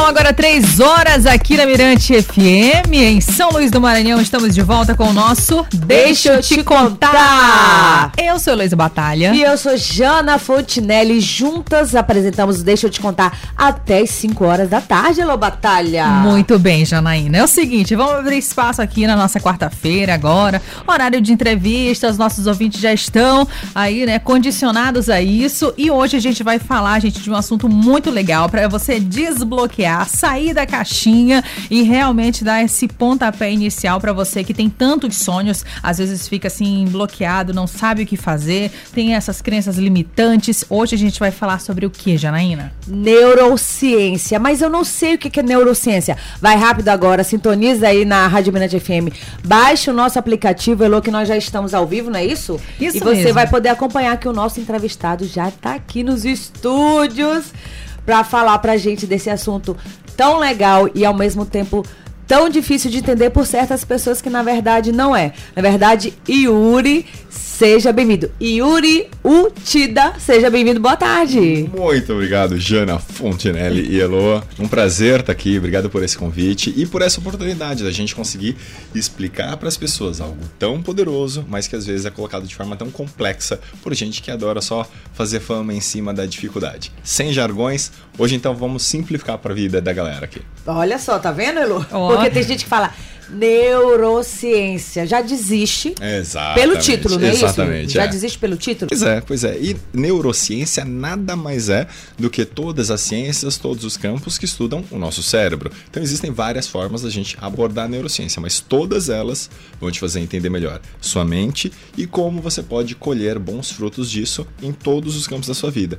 São agora três horas aqui na Mirante FM, em São Luís do Maranhão. Estamos de volta com o nosso Deixa eu te contar. Eu sou Luísa Batalha. E eu sou Jana Fontinelli. Juntas apresentamos Deixa eu te contar até as 5 horas da tarde, Alô Batalha. Muito bem, Janaína. É o seguinte, vamos abrir espaço aqui na nossa quarta-feira agora. Horário de entrevistas, nossos ouvintes já estão aí, né, condicionados a isso. E hoje a gente vai falar, gente, de um assunto muito legal para você desbloquear, sair da caixinha e realmente dar esse pontapé inicial para você que tem tantos sonhos, às vezes fica assim bloqueado, não sabe o que fazer, tem essas crenças limitantes. Hoje a gente vai falar sobre o que, Janaína? Neurociência, mas eu não sei o que é neurociência. Vai rápido agora, sintoniza aí na Rádio Minante FM. Baixe o nosso aplicativo, Elô, que nós já estamos ao vivo, não é isso? Isso E você mesmo. vai poder acompanhar que o nosso entrevistado já está aqui nos estúdios para falar pra gente desse assunto tão legal e ao mesmo tempo tão difícil de entender por certas pessoas que na verdade não é. Na verdade, Yuri, seja bem-vindo. Yuri Utida, seja bem-vindo. Boa tarde. Muito obrigado, Jana Fontinelli e Eloa. Um prazer estar aqui, obrigado por esse convite e por essa oportunidade da gente conseguir explicar para as pessoas algo tão poderoso, mas que às vezes é colocado de forma tão complexa por gente que adora só fazer fama em cima da dificuldade. Sem jargões, hoje então vamos simplificar para a vida da galera aqui. Olha só, tá vendo, Elo? Porque tem gente que fala neurociência. Já desiste Exatamente. pelo título, não é Exatamente. isso? Já é. desiste pelo título? Pois é, pois é. E neurociência nada mais é do que todas as ciências, todos os campos que estudam o nosso cérebro. Então existem várias formas da gente abordar a neurociência, mas todas elas vão te fazer entender melhor sua mente e como você pode colher bons frutos disso em todos os campos da sua vida.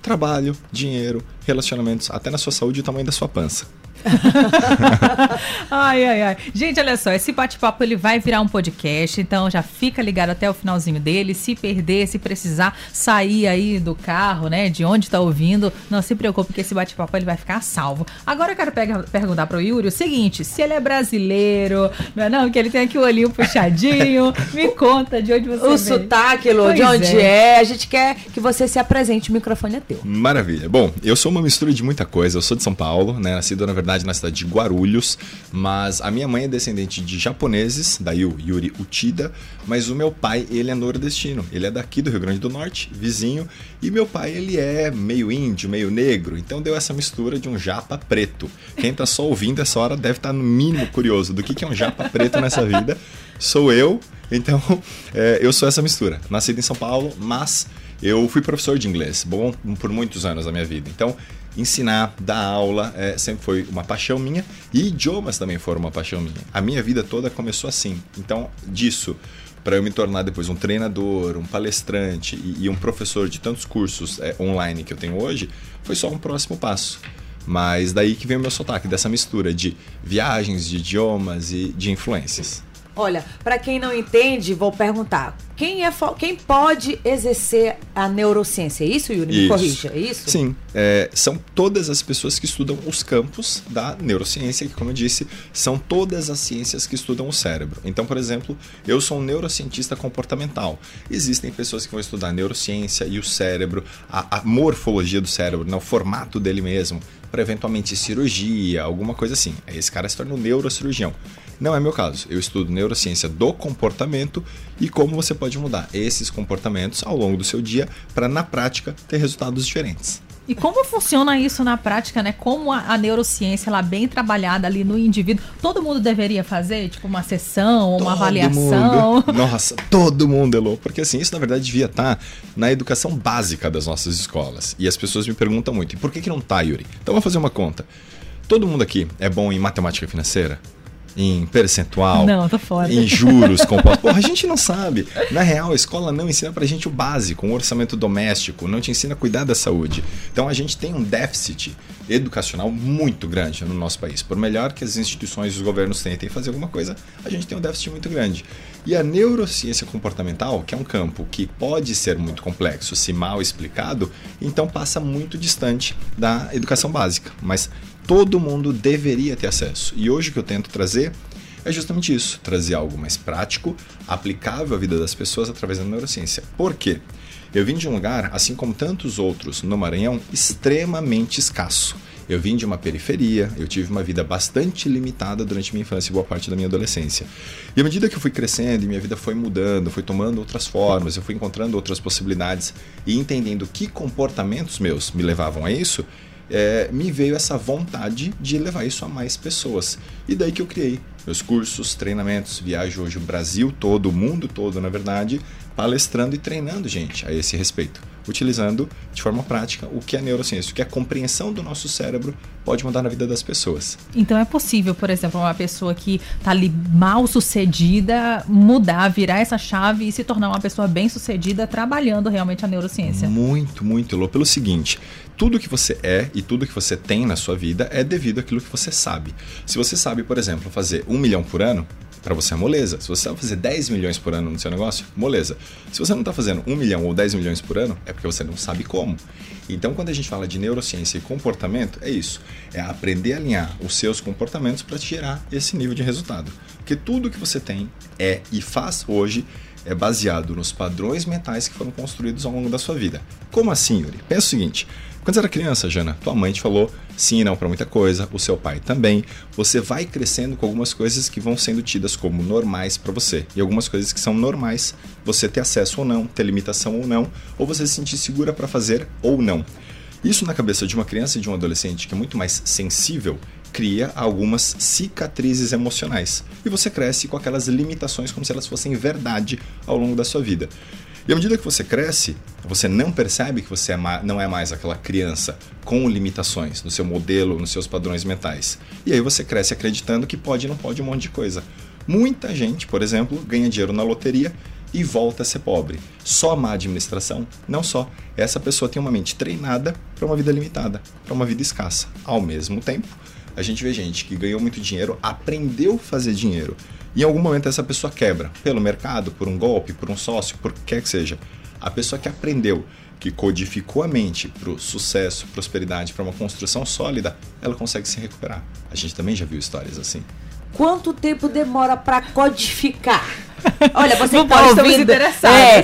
Trabalho, dinheiro, relacionamentos, até na sua saúde e o tamanho da sua pança. Ai, ai, ai. Gente, olha só, esse bate-papo ele vai virar um podcast, então já fica ligado até o finalzinho dele. Se perder, se precisar sair aí do carro, né, de onde tá ouvindo, não se preocupe que esse bate-papo ele vai ficar salvo. Agora eu quero pega- perguntar pro Yuri o seguinte, se ele é brasileiro, não é não, que ele tem aqui o olhinho puxadinho, me conta de onde você O veio. sotaque, Elo, de onde é. A gente quer que você se apresente. O microfone é teu. Maravilha. Bom, eu sou uma mistura de muita coisa. Eu sou de São Paulo, né? Nascido, na verdade, na cidade de Guarulhos. Mas a minha mãe é descendente de japoneses, daí o Yuri Uchida. Mas o meu pai, ele é nordestino. Ele é daqui do Rio Grande do Norte, vizinho. E meu pai, ele é meio índio, meio negro. Então deu essa mistura de um japa preto. Quem tá só ouvindo essa hora deve estar, no mínimo, curioso do que que é um japa preto nessa vida. Sou eu. Então, é, eu sou essa mistura. Nascido em São Paulo, mas eu fui professor de inglês bom por muitos anos da minha vida. Então, ensinar, dar aula, é, sempre foi uma paixão minha e idiomas também foram uma paixão minha. A minha vida toda começou assim. Então, disso para eu me tornar depois um treinador, um palestrante e, e um professor de tantos cursos é, online que eu tenho hoje, foi só um próximo passo. Mas daí que vem o meu sotaque, dessa mistura de viagens, de idiomas e de influências. Olha, pra quem não entende, vou perguntar. Quem, é, quem pode exercer a neurociência? É isso, Yuri? Me Isso. corrija. É isso? Sim, é, são todas as pessoas que estudam os campos da neurociência, que, como eu disse, são todas as ciências que estudam o cérebro. Então, por exemplo, eu sou um neurocientista comportamental. Existem pessoas que vão estudar a neurociência e o cérebro, a, a morfologia do cérebro, né, o formato dele mesmo, para eventualmente cirurgia, alguma coisa assim. Aí esse cara se torna um neurocirurgião. Não é meu caso. Eu estudo neurociência do comportamento e como você pode mudar esses comportamentos ao longo do seu dia para, na prática, ter resultados diferentes. E como funciona isso na prática, né? Como a, a neurociência, ela bem trabalhada ali no indivíduo, todo mundo deveria fazer, tipo, uma sessão, uma Todo avaliação. mundo. Nossa, todo mundo, Elô. Porque assim, isso na verdade devia estar na educação básica das nossas escolas. E as pessoas me perguntam muito, e por que, que não tá, Yuri? Então vamos fazer uma conta. Todo mundo aqui é bom em matemática financeira? Em percentual? Não, tô fora. Em juros compostos? Porra, a gente não sabe. Na real, a escola não ensina pra gente o básico, um orçamento doméstico, não te ensina a cuidar da saúde. Então a gente tem um déficit educacional muito grande no nosso país. Por melhor que as instituições e os governos tentem fazer alguma coisa, a gente tem um déficit muito grande. E a neurociência comportamental, que é um campo que pode ser muito complexo se mal explicado, então passa muito distante da educação básica. Mas todo mundo deveria ter acesso. E hoje o que eu tento trazer é justamente isso: trazer algo mais prático, aplicável à vida das pessoas através da neurociência. Por quê? Eu vim de um lugar, assim como tantos outros no Maranhão, extremamente escasso. Eu vim de uma periferia, eu tive uma vida bastante limitada durante minha infância e boa parte da minha adolescência. E à medida que eu fui crescendo e minha vida foi mudando, foi tomando outras formas, eu fui encontrando outras possibilidades e entendendo que comportamentos meus me levavam a isso, é, me veio essa vontade de levar isso a mais pessoas. E daí que eu criei meus cursos, treinamentos, viajo hoje o Brasil todo, o mundo todo, na verdade, palestrando e treinando gente a esse respeito, utilizando de forma prática o que é neurociência, o que é a compreensão do nosso cérebro pode mudar na vida das pessoas. Então é possível, por exemplo, uma pessoa que está ali mal sucedida mudar, virar essa chave e se tornar uma pessoa bem sucedida trabalhando realmente a neurociência. Muito, muito, Lô. Pelo seguinte, tudo que você é e tudo que você tem na sua vida é devido àquilo que você sabe. Se você sabe, por exemplo, fazer um milhão por ano, para você é moleza. Se você vai fazer 10 milhões por ano no seu negócio, moleza. Se você não está fazendo 1 milhão ou 10 milhões por ano, é porque você não sabe como. Então, quando a gente fala de neurociência e comportamento, é isso. É aprender a alinhar os seus comportamentos para gerar esse nível de resultado. Porque tudo que você tem é e faz hoje é baseado nos padrões mentais que foram construídos ao longo da sua vida. Como assim, Yuri? Pensa o seguinte: quando você era criança, Jana, tua mãe te falou sim e não para muita coisa, o seu pai também. Você vai crescendo com algumas coisas que vão sendo tidas como normais para você e algumas coisas que são normais você ter acesso ou não, ter limitação ou não, ou você se sentir segura para fazer ou não. Isso na cabeça de uma criança e de um adolescente que é muito mais sensível cria algumas cicatrizes emocionais. E você cresce com aquelas limitações como se elas fossem verdade ao longo da sua vida. E à medida que você cresce, você não percebe que você é não é mais aquela criança com limitações no seu modelo, nos seus padrões mentais. E aí você cresce acreditando que pode e não pode um monte de coisa. Muita gente, por exemplo, ganha dinheiro na loteria e volta a ser pobre. Só má administração? Não só. Essa pessoa tem uma mente treinada para uma vida limitada, para uma vida escassa. Ao mesmo tempo, a gente vê gente que ganhou muito dinheiro, aprendeu a fazer dinheiro e em algum momento essa pessoa quebra, pelo mercado, por um golpe, por um sócio, por quer que seja. A pessoa que aprendeu, que codificou a mente para o sucesso, prosperidade, para uma construção sólida, ela consegue se recuperar. A gente também já viu histórias assim. Quanto tempo demora para codificar? Olha, você não tá ouvindo. É,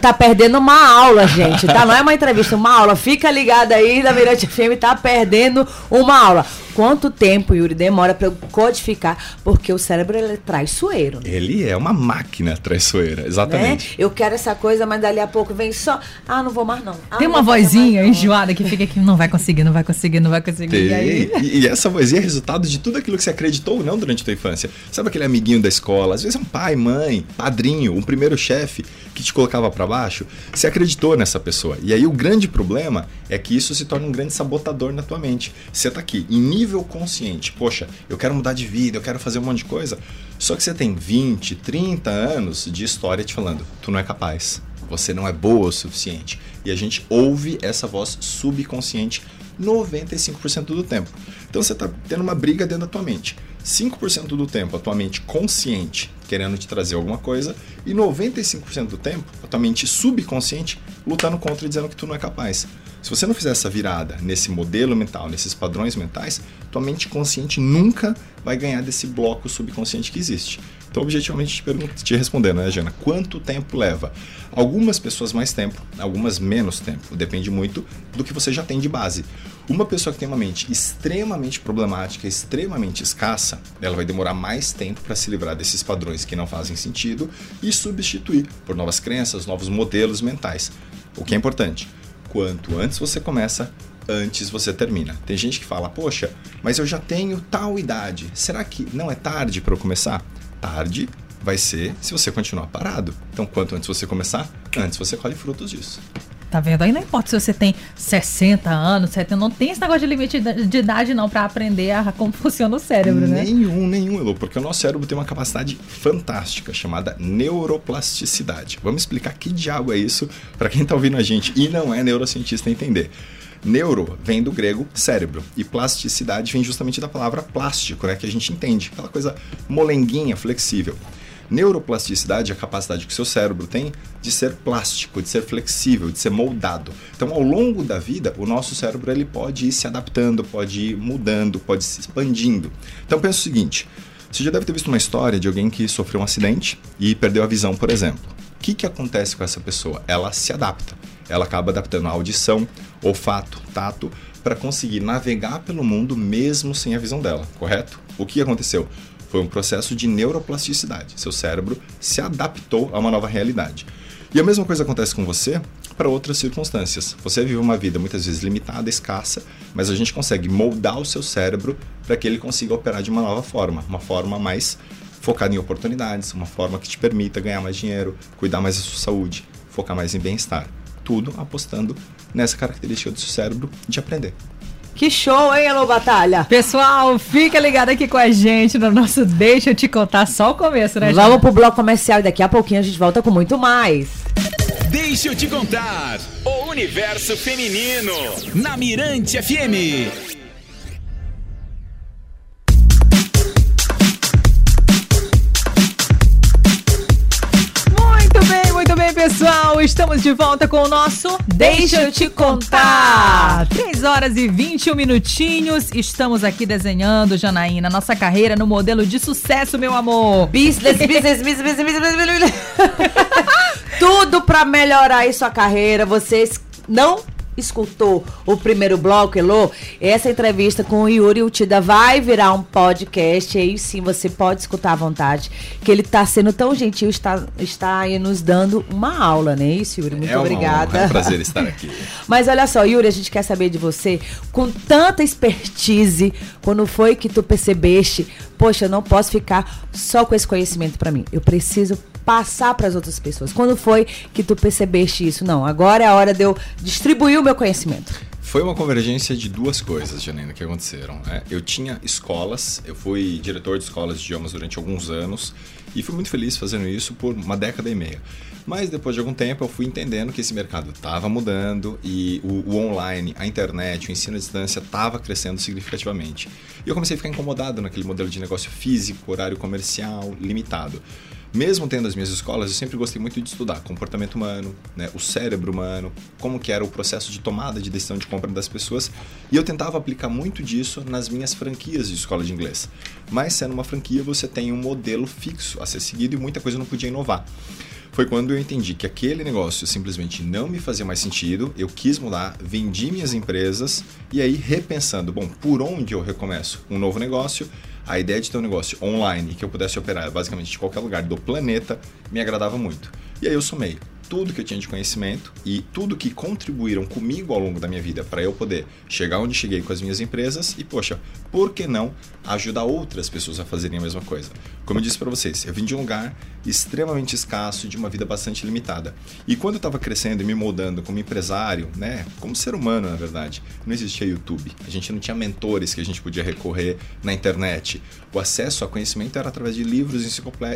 tá perdendo uma aula, gente. Tá? Não é uma entrevista, uma aula. Fica ligado aí da Mirante FM, tá perdendo uma aula. Quanto tempo, Yuri, demora para eu codificar? Porque o cérebro ele é traiçoeiro. Ele é uma máquina traiçoeira, exatamente. Né? Eu quero essa coisa, mas dali a pouco vem só. Ah, não vou mais não. Ah, Tem uma vozinha mais, enjoada que fica aqui, não vai conseguir, não vai conseguir, não vai conseguir. E, aí... e, e essa vozinha é resultado de tudo aquilo que você acreditou ou não durante a sua infância. Sabe aquele amiguinho da escola? Às vezes é um pai, mãe, padrinho, um primeiro chefe que te colocava para baixo. Você acreditou nessa pessoa. E aí o grande problema é que isso se torna um grande sabotador na tua mente. Você tá aqui em nível consciente. Poxa, eu quero mudar de vida, eu quero fazer um monte de coisa. Só que você tem 20, 30 anos de história te falando, tu não é capaz. Você não é boa o suficiente. E a gente ouve essa voz subconsciente 95% do tempo. Então você está tendo uma briga dentro da tua mente. 5% do tempo a tua mente consciente querendo te trazer alguma coisa e 95% do tempo a tua mente subconsciente lutando contra e dizendo que tu não é capaz. Se você não fizer essa virada nesse modelo mental, nesses padrões mentais, tua mente consciente nunca vai ganhar desse bloco subconsciente que existe. Então, objetivamente, te, pergunto, te respondendo, né, Jana? Quanto tempo leva? Algumas pessoas mais tempo, algumas menos tempo. Depende muito do que você já tem de base. Uma pessoa que tem uma mente extremamente problemática, extremamente escassa, ela vai demorar mais tempo para se livrar desses padrões que não fazem sentido e substituir por novas crenças, novos modelos mentais. O que é importante quanto antes você começa, antes você termina. Tem gente que fala: "Poxa, mas eu já tenho tal idade. Será que não é tarde para eu começar?" Tarde vai ser se você continuar parado. Então, quanto antes você começar, antes você colhe frutos disso. Tá vendo? Aí não importa se você tem 60 anos, 70, não tem esse negócio de limite de idade não para aprender a, como funciona o cérebro, né? Nenhum, nenhum, Elo, porque o nosso cérebro tem uma capacidade fantástica chamada neuroplasticidade. Vamos explicar que diabo é isso para quem tá ouvindo a gente e não é neurocientista entender. Neuro vem do grego cérebro e plasticidade vem justamente da palavra plástico, né, que a gente entende, aquela coisa molenguinha, flexível. Neuroplasticidade é a capacidade que o seu cérebro tem de ser plástico, de ser flexível, de ser moldado. Então, ao longo da vida, o nosso cérebro ele pode ir se adaptando, pode ir mudando, pode se expandindo. Então, pensa o seguinte: você já deve ter visto uma história de alguém que sofreu um acidente e perdeu a visão, por exemplo. O que, que acontece com essa pessoa? Ela se adapta. Ela acaba adaptando a audição, olfato, tato, para conseguir navegar pelo mundo mesmo sem a visão dela, correto? O que aconteceu? Foi um processo de neuroplasticidade. Seu cérebro se adaptou a uma nova realidade. E a mesma coisa acontece com você para outras circunstâncias. Você vive uma vida muitas vezes limitada, escassa, mas a gente consegue moldar o seu cérebro para que ele consiga operar de uma nova forma, uma forma mais focada em oportunidades, uma forma que te permita ganhar mais dinheiro, cuidar mais da sua saúde, focar mais em bem-estar. Tudo apostando nessa característica do seu cérebro de aprender. Que show, hein, Alô Batalha? Pessoal, fica ligado aqui com a gente no nosso Deixa eu te contar só o começo, né? Vamos pro bloco comercial e daqui a pouquinho a gente volta com muito mais. Deixa eu te contar o universo feminino na Mirante FM. Pessoal, estamos de volta com o nosso Deixa eu te contar. 3 horas e 21 minutinhos. Estamos aqui desenhando, Janaína, nossa carreira no modelo de sucesso, meu amor. Business, business, business, business, business. Tudo para melhorar aí sua carreira. Vocês não escutou o primeiro bloco, Elô, essa entrevista com o Yuri Utida vai virar um podcast. Aí sim você pode escutar à vontade. Que ele está sendo tão gentil, está, está aí nos dando uma aula, né? Isso, Yuri? Muito é obrigada. Honra, é um prazer estar aqui. Mas olha só, Yuri, a gente quer saber de você, com tanta expertise, quando foi que tu percebeste, poxa, eu não posso ficar só com esse conhecimento para mim. Eu preciso passar para as outras pessoas? Quando foi que tu percebeste isso? Não, agora é a hora de eu distribuir o meu conhecimento. Foi uma convergência de duas coisas, Janina, que aconteceram. Né? Eu tinha escolas, eu fui diretor de escolas de idiomas durante alguns anos e fui muito feliz fazendo isso por uma década e meia. Mas depois de algum tempo eu fui entendendo que esse mercado estava mudando e o, o, online, a internet, o ensino à distância estava crescendo significativamente. E eu comecei a ficar incomodado naquele modelo de negócio físico, horário comercial, limitado mesmo tendo as minhas escolas, eu sempre gostei muito de estudar comportamento humano, né, o cérebro humano, como que era o processo de tomada de decisão de compra das pessoas, e eu tentava aplicar muito disso nas minhas franquias de escola de inglês. Mas sendo uma franquia, você tem um modelo fixo a ser seguido e muita coisa não podia inovar. Foi quando eu entendi que aquele negócio simplesmente não me fazia mais sentido, eu quis mudar, vendi minhas empresas e aí repensando, bom, por onde eu recomeço? Um novo negócio, a ideia de ter um negócio online que eu pudesse operar basicamente de qualquer lugar do planeta me agradava muito. E aí eu somei tudo que eu tinha de conhecimento e tudo que contribuíram comigo ao longo da minha vida para eu poder chegar onde cheguei com as minhas empresas e, poxa, por que não ajudar outras pessoas a fazerem a mesma coisa? Como eu disse para vocês, eu vim de um lugar extremamente escasso, de uma vida bastante limitada. E quando eu estava crescendo e me moldando como empresário, né, como ser humano, na verdade, não existia YouTube. A gente não tinha mentores que a gente podia recorrer na internet. O acesso a conhecimento era através de livros,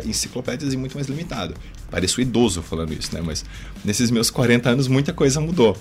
enciclopédias e muito mais limitado. Pareço idoso falando isso, né, mas nesses meus 40 anos muita coisa mudou.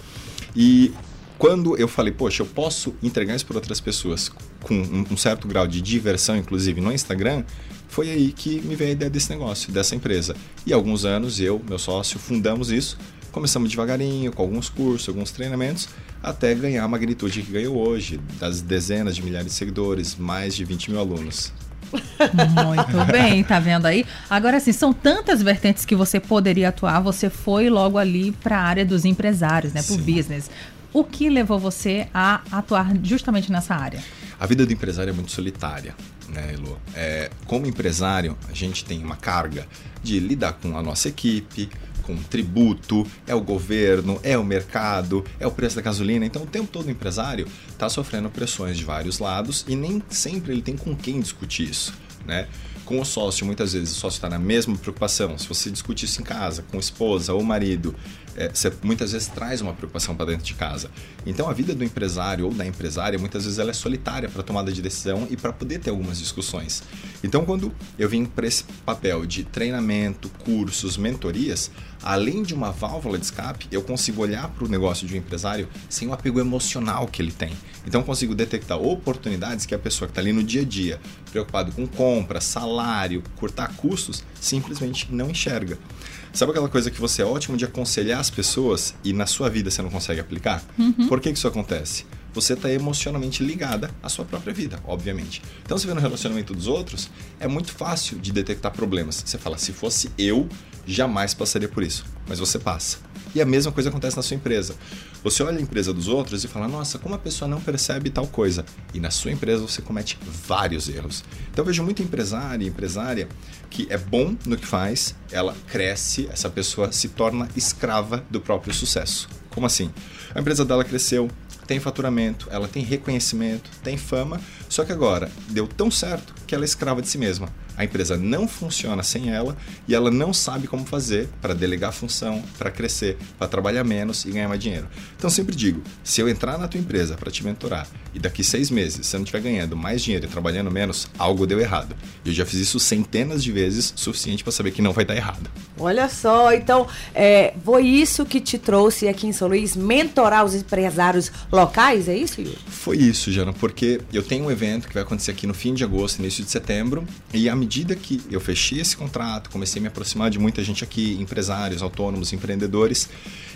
E quando eu falei, poxa, eu posso entregar isso para outras pessoas com um certo grau de diversão, inclusive no Instagram, foi aí que me veio a ideia desse negócio, dessa empresa. E alguns anos eu, meu sócio, fundamos isso. Começamos devagarinho, com alguns cursos, alguns treinamentos, até ganhar a magnitude que ganhou hoje, das dezenas de milhares de seguidores, mais de 20 mil alunos. Muito bem, tá vendo aí? Agora, assim, são tantas vertentes que você poderia atuar, você foi logo ali para a área dos empresários, né, para o business. O que levou você a atuar justamente nessa área? A vida do empresário é muito solitária, né, Elo? É, como empresário, a gente tem uma carga de lidar com a nossa equipe, com tributo, é o governo, é o mercado, é o preço da gasolina. Então, o tempo todo o empresário está sofrendo pressões de vários lados e nem sempre ele tem com quem discutir isso. Né? Com o sócio, muitas vezes o sócio está na mesma preocupação. Se você discute isso em casa, com esposa ou marido, é, você muitas vezes traz uma preocupação para dentro de casa. Então a vida do empresário ou da empresária muitas vezes ela é solitária para tomada de decisão e para poder ter algumas discussões. Então quando eu vim para esse papel de treinamento, cursos, mentorias, além de uma válvula de escape, eu consigo olhar para o negócio de um empresário sem o apego emocional que ele tem. Então consigo detectar oportunidades que a pessoa que está ali no dia a dia, preocupado com compra, salário, cortar custos, simplesmente não enxerga. Sabe aquela coisa que você é ótimo de aconselhar as pessoas e na sua vida você não consegue aplicar? Uhum. Por que, que isso acontece? Você está emocionalmente ligada à sua própria vida, obviamente. Então, você vê no relacionamento dos outros, é muito fácil de detectar problemas. Você fala, se fosse eu, jamais passaria por isso. Mas você passa. E a mesma coisa acontece na sua empresa. Você olha a empresa dos outros e fala, nossa, como a pessoa não percebe tal coisa? E na sua empresa você comete vários erros. Então eu vejo muito empresário e empresária que é bom no que faz, ela cresce, essa pessoa se torna escrava do próprio sucesso. Como assim? A empresa dela cresceu, tem faturamento, ela tem reconhecimento, tem fama, só que agora deu tão certo que ela é escrava de si mesma. A empresa não funciona sem ela e ela não sabe como fazer para delegar função, para crescer, para trabalhar menos e ganhar mais dinheiro. Então sempre digo, se eu entrar na tua empresa para te mentorar e daqui seis meses você não estiver ganhando mais dinheiro e trabalhando menos, algo deu errado. E eu já fiz isso centenas de vezes, suficiente para saber que não vai dar errado. Olha só, então é, foi isso que te trouxe aqui em São Luís, mentorar os empresários locais, é isso, Yuri? Foi isso, Jana, porque eu tenho um evento que vai acontecer aqui no fim de agosto, início de setembro, e a medida que eu fechei esse contrato, comecei a me aproximar de muita gente aqui, empresários, autônomos, empreendedores,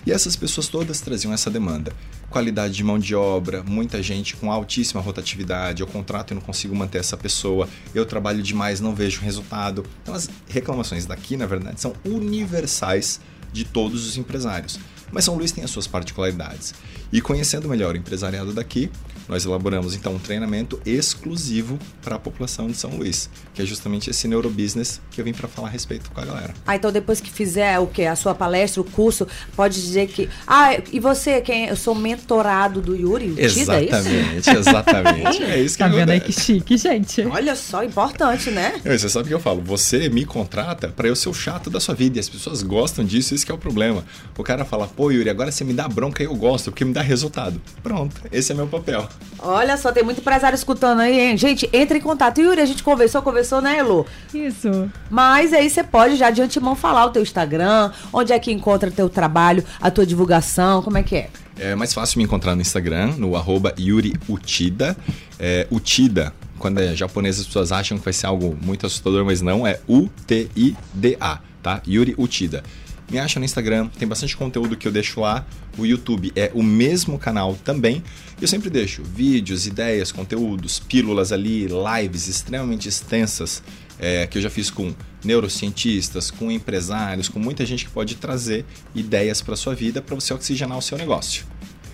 e essas pessoas todas traziam essa demanda. Qualidade de mão de obra, muita gente com altíssima rotatividade, eu contrato e não consigo manter essa pessoa, eu trabalho demais, não vejo resultado. Então as reclamações daqui, na verdade, são universais de todos os empresários. Mas São Luís tem as suas particularidades. E conhecendo melhor o empresariado daqui, nós elaboramos então um treinamento exclusivo para a população de São Luís, que é justamente esse neurobusiness que eu vim para falar a respeito com a galera. Ah, então depois que fizer o que a sua palestra, o curso, pode dizer que ah, e você quem eu sou mentorado do Yuri? Exatamente, é exatamente. é isso que Tá vendo aí que chique, gente. Olha só, importante, né? Você sabe o que eu falo? Você me contrata para eu ser o chato da sua vida e as pessoas gostam disso, isso que é o problema. O cara fala, pô, Yuri, agora você me dá bronca e eu gosto, porque me dá resultado. Pronto, esse é meu papel. Olha só, tem muito empresário escutando aí, hein? Gente, entre em contato. Yuri, a gente conversou, conversou, né, Elo? Isso. Mas aí você pode já de antemão falar o teu Instagram, onde é que encontra teu trabalho, a tua divulgação, como é que é? É mais fácil me encontrar no Instagram, no arroba Yuri Utida. É, Utida, quando é japonês, as pessoas acham que vai ser algo muito assustador, mas não, é U-T-I-D-A, tá? Yuri Utida. Me acha no Instagram, tem bastante conteúdo que eu deixo lá. O YouTube é o mesmo canal também. Eu sempre deixo vídeos, ideias, conteúdos, pílulas ali, lives extremamente extensas é, que eu já fiz com neurocientistas, com empresários, com muita gente que pode trazer ideias para sua vida para você oxigenar o seu negócio.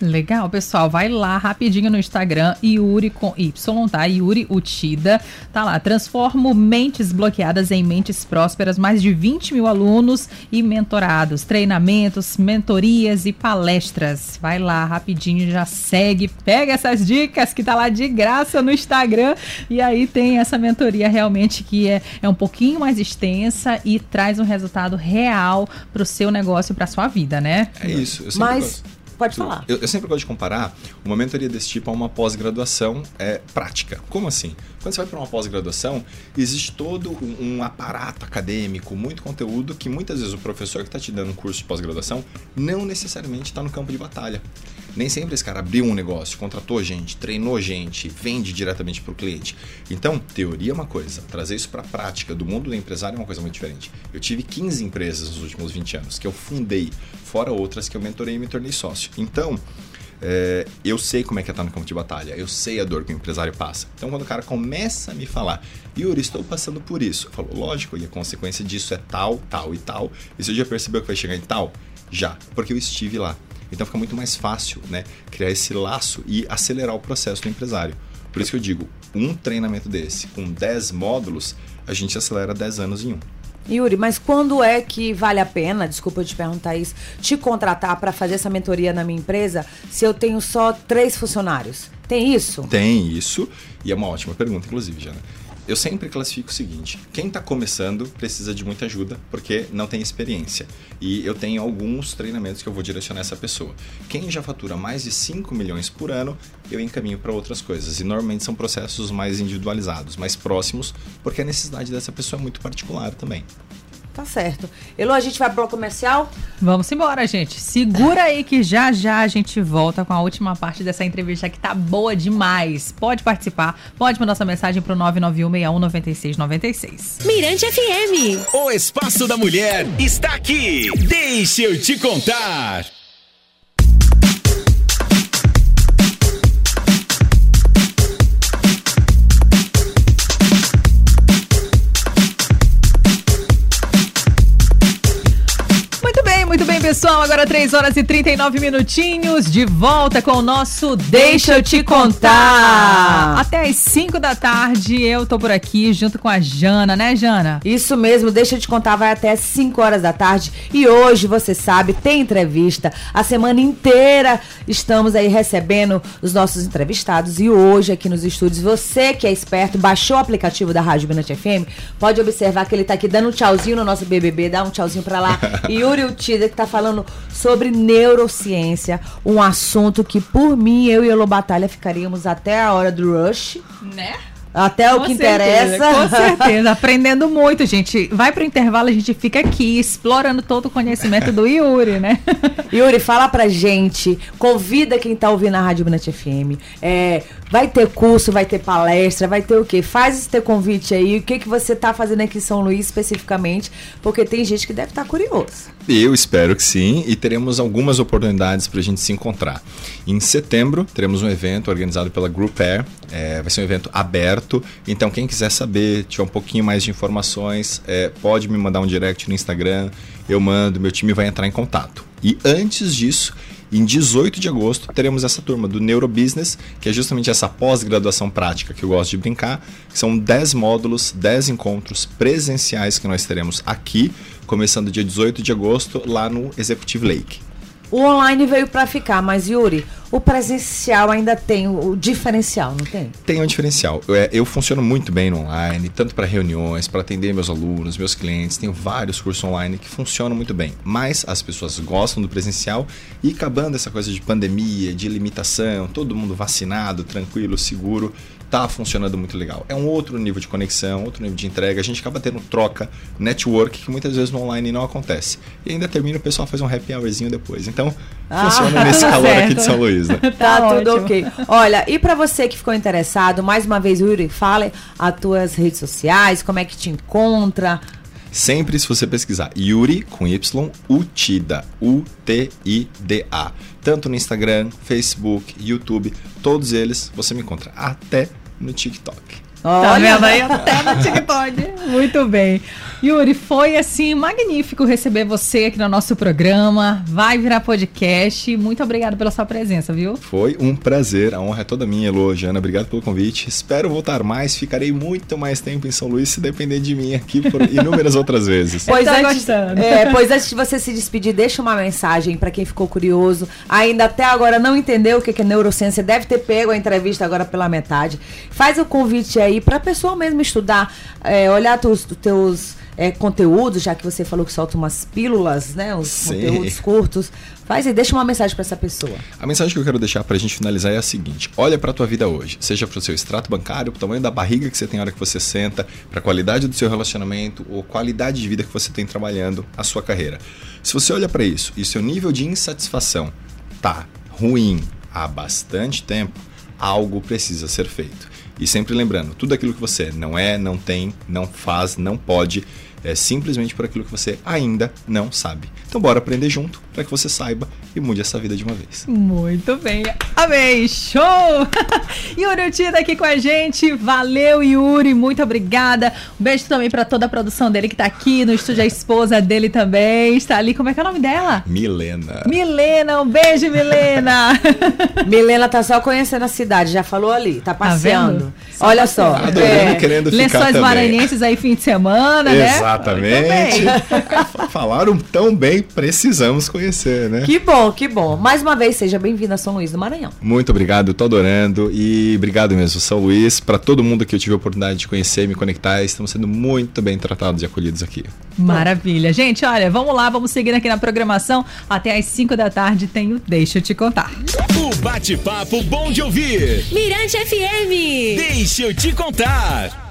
Legal, pessoal. Vai lá rapidinho no Instagram, Yuri com Y, tá? Yuri Utida. Tá lá. Transformo mentes bloqueadas em mentes prósperas. Mais de 20 mil alunos e mentorados. Treinamentos, mentorias e palestras. Vai lá rapidinho, já segue. Pega essas dicas que tá lá de graça no Instagram. E aí tem essa mentoria realmente que é, é um pouquinho mais extensa e traz um resultado real pro seu negócio, pra sua vida, né? É isso. Mas gosto. Pode falar. Eu, eu sempre gosto de comparar uma mentoria desse tipo a uma pós-graduação é, prática. Como assim? Quando você vai para uma pós-graduação, existe todo um, um aparato acadêmico, muito conteúdo que muitas vezes o professor que está te dando um curso de pós-graduação não necessariamente está no campo de batalha. Nem sempre esse cara abriu um negócio, contratou gente, treinou gente, vende diretamente para o cliente. Então, teoria é uma coisa, trazer isso para a prática do mundo do empresário é uma coisa muito diferente. Eu tive 15 empresas nos últimos 20 anos que eu fundei, fora outras que eu mentorei e me tornei sócio. Então, é, eu sei como é que é estar no campo de batalha, eu sei a dor que o empresário passa. Então, quando o cara começa a me falar, Yuri, estou passando por isso, eu falo, lógico, e a consequência disso é tal, tal e tal. E você já percebeu que vai chegar em tal? Já, porque eu estive lá. Então fica muito mais fácil né, criar esse laço e acelerar o processo do empresário. Por isso que eu digo, um treinamento desse, com 10 módulos, a gente acelera 10 anos em um. Yuri, mas quando é que vale a pena, desculpa eu te perguntar isso, te contratar para fazer essa mentoria na minha empresa se eu tenho só três funcionários? Tem isso? Tem isso, e é uma ótima pergunta, inclusive, Jana. Eu sempre classifico o seguinte: quem está começando precisa de muita ajuda porque não tem experiência. E eu tenho alguns treinamentos que eu vou direcionar essa pessoa. Quem já fatura mais de 5 milhões por ano, eu encaminho para outras coisas. E normalmente são processos mais individualizados, mais próximos, porque a necessidade dessa pessoa é muito particular também. Tá certo. Elo, a gente vai pro bloco comercial? Vamos embora, gente. Segura aí que já já a gente volta com a última parte dessa entrevista que tá boa demais. Pode participar, pode mandar sua mensagem pro 991619696. Mirante FM. O Espaço da Mulher está aqui. Deixa eu te contar. Agora 3 horas e 39 minutinhos. De volta com o nosso Deixa Eu Te Contar. Até as 5 da tarde eu tô por aqui junto com a Jana, né, Jana? Isso mesmo, Deixa Eu Te Contar vai até as 5 horas da tarde. E hoje, você sabe, tem entrevista. A semana inteira estamos aí recebendo os nossos entrevistados. E hoje, aqui nos estúdios, você que é esperto, baixou o aplicativo da Rádio Binante FM, pode observar que ele tá aqui dando um tchauzinho no nosso BBB. Dá um tchauzinho pra lá. Yuri Utida, que tá falando sobre neurociência, um assunto que, por mim, eu e a Batalha ficaríamos até a hora do rush. Né? Até com o que certeza, interessa. Com certeza, aprendendo muito, gente. Vai pro intervalo, a gente fica aqui explorando todo o conhecimento do Yuri, né? Yuri, fala pra gente, convida quem tá ouvindo a Rádio Binete FM. É, vai ter curso, vai ter palestra, vai ter o quê? Faz esse teu convite aí, o que, que você tá fazendo aqui em São Luís especificamente, porque tem gente que deve estar curioso. Eu espero que sim, e teremos algumas oportunidades para a gente se encontrar. Em setembro, teremos um evento organizado pela Group Air, é, vai ser um evento aberto, então quem quiser saber, tiver um pouquinho mais de informações, é, pode me mandar um direct no Instagram, eu mando, meu time vai entrar em contato. E antes disso, em 18 de agosto, teremos essa turma do Neurobusiness, que é justamente essa pós-graduação prática que eu gosto de brincar, são 10 módulos, 10 encontros presenciais que nós teremos aqui, começando dia 18 de agosto, lá no Executive Lake. O online veio para ficar, mas Yuri, o presencial ainda tem o, diferencial, não tem? Tem um diferencial. Eu, é, eu funciono muito bem no online, tanto para reuniões, para atender meus alunos, meus clientes. Tenho vários cursos online que funcionam muito bem. Mas as pessoas gostam do presencial e acabando essa coisa de pandemia, de limitação, todo mundo vacinado, tranquilo, seguro, tá funcionando muito legal. É um outro nível de conexão, outro nível de entrega. A gente acaba tendo troca, network, que muitas vezes no online não acontece. E ainda termina, o pessoal faz um happy hourzinho depois. Então, Ah, funciona nesse calor certo. aqui de São Luís, né? Tá, Tá tudo ok. Olha, e pra você que ficou interessado, mais uma vez, Yuri, fale as tuas redes sociais, como é que te encontra. Sempre se você pesquisar Yuri com Y, Utida, U-T-I-D-A. Tanto no Instagram, Facebook, YouTube, todos eles você me encontra até no TikTok. Tá vendo aí? Até no TikTok. Muito bem. Yuri, foi assim magnífico receber você aqui no nosso programa. Vai virar podcast. Muito obrigada pela sua presença, viu? Foi um prazer, a honra é toda minha, Elô, Jana, obrigado pelo convite. Espero voltar mais, ficarei muito mais tempo em São Luís se depender de mim aqui por inúmeras outras vezes. Pois tá antes, é, pois antes de você se despedir, deixa uma mensagem pra quem ficou curioso. Ainda até agora não entendeu o que que é neurociência, deve ter pego a entrevista agora pela metade. Faz o convite aí pra pessoa mesmo estudar, é, olhar teus, teus é, conteúdos, já que você falou que solta umas pílulas, né? Os Sim. conteúdos curtos. Faz aí, deixa uma mensagem pra essa pessoa. A mensagem que eu quero deixar pra gente finalizar é a seguinte: olha pra tua vida hoje, seja pro seu extrato bancário, pro tamanho da barriga que você tem na hora que você senta, pra qualidade do seu relacionamento ou qualidade de vida que você tem trabalhando a sua carreira. Se você olha pra isso e seu nível de insatisfação tá ruim há bastante tempo, algo precisa ser feito. E sempre lembrando, tudo aquilo que você não é, não tem, não faz, não pode, é simplesmente por aquilo que você ainda não sabe. Então bora aprender junto para que você saiba e mude essa vida de uma vez. Muito bem. Amei. Show! Yuri Utida aqui com a gente. Valeu, Yuri. Muito obrigada. Um beijo também pra toda a produção dele que tá aqui no estúdio. A esposa dele também está ali. Como é que é o nome dela? Milena. Milena. Um beijo, Milena. Milena tá só conhecendo a cidade, já falou ali, tá passeando. vendo? Olha só. Adorando, é, querendo ficar Lençóis também. maranhenses aí fim de semana, né? Exatamente. Falaram tão bem, precisamos conhecer, né? Que bom, que bom. Mais uma vez, seja bem-vindo a São Luís do Maranhão. Muito obrigado, tô adorando e obrigado mesmo, São Luís, para todo mundo que eu tive a oportunidade de conhecer e me conectar, estamos sendo muito bem tratados e acolhidos aqui. Maravilha. Gente, olha, vamos lá, vamos seguir aqui na programação. Até às 5 da tarde tem o Deixa Eu Te Contar. O bate-papo bom de ouvir. Mirante FM. Deixa eu te contar.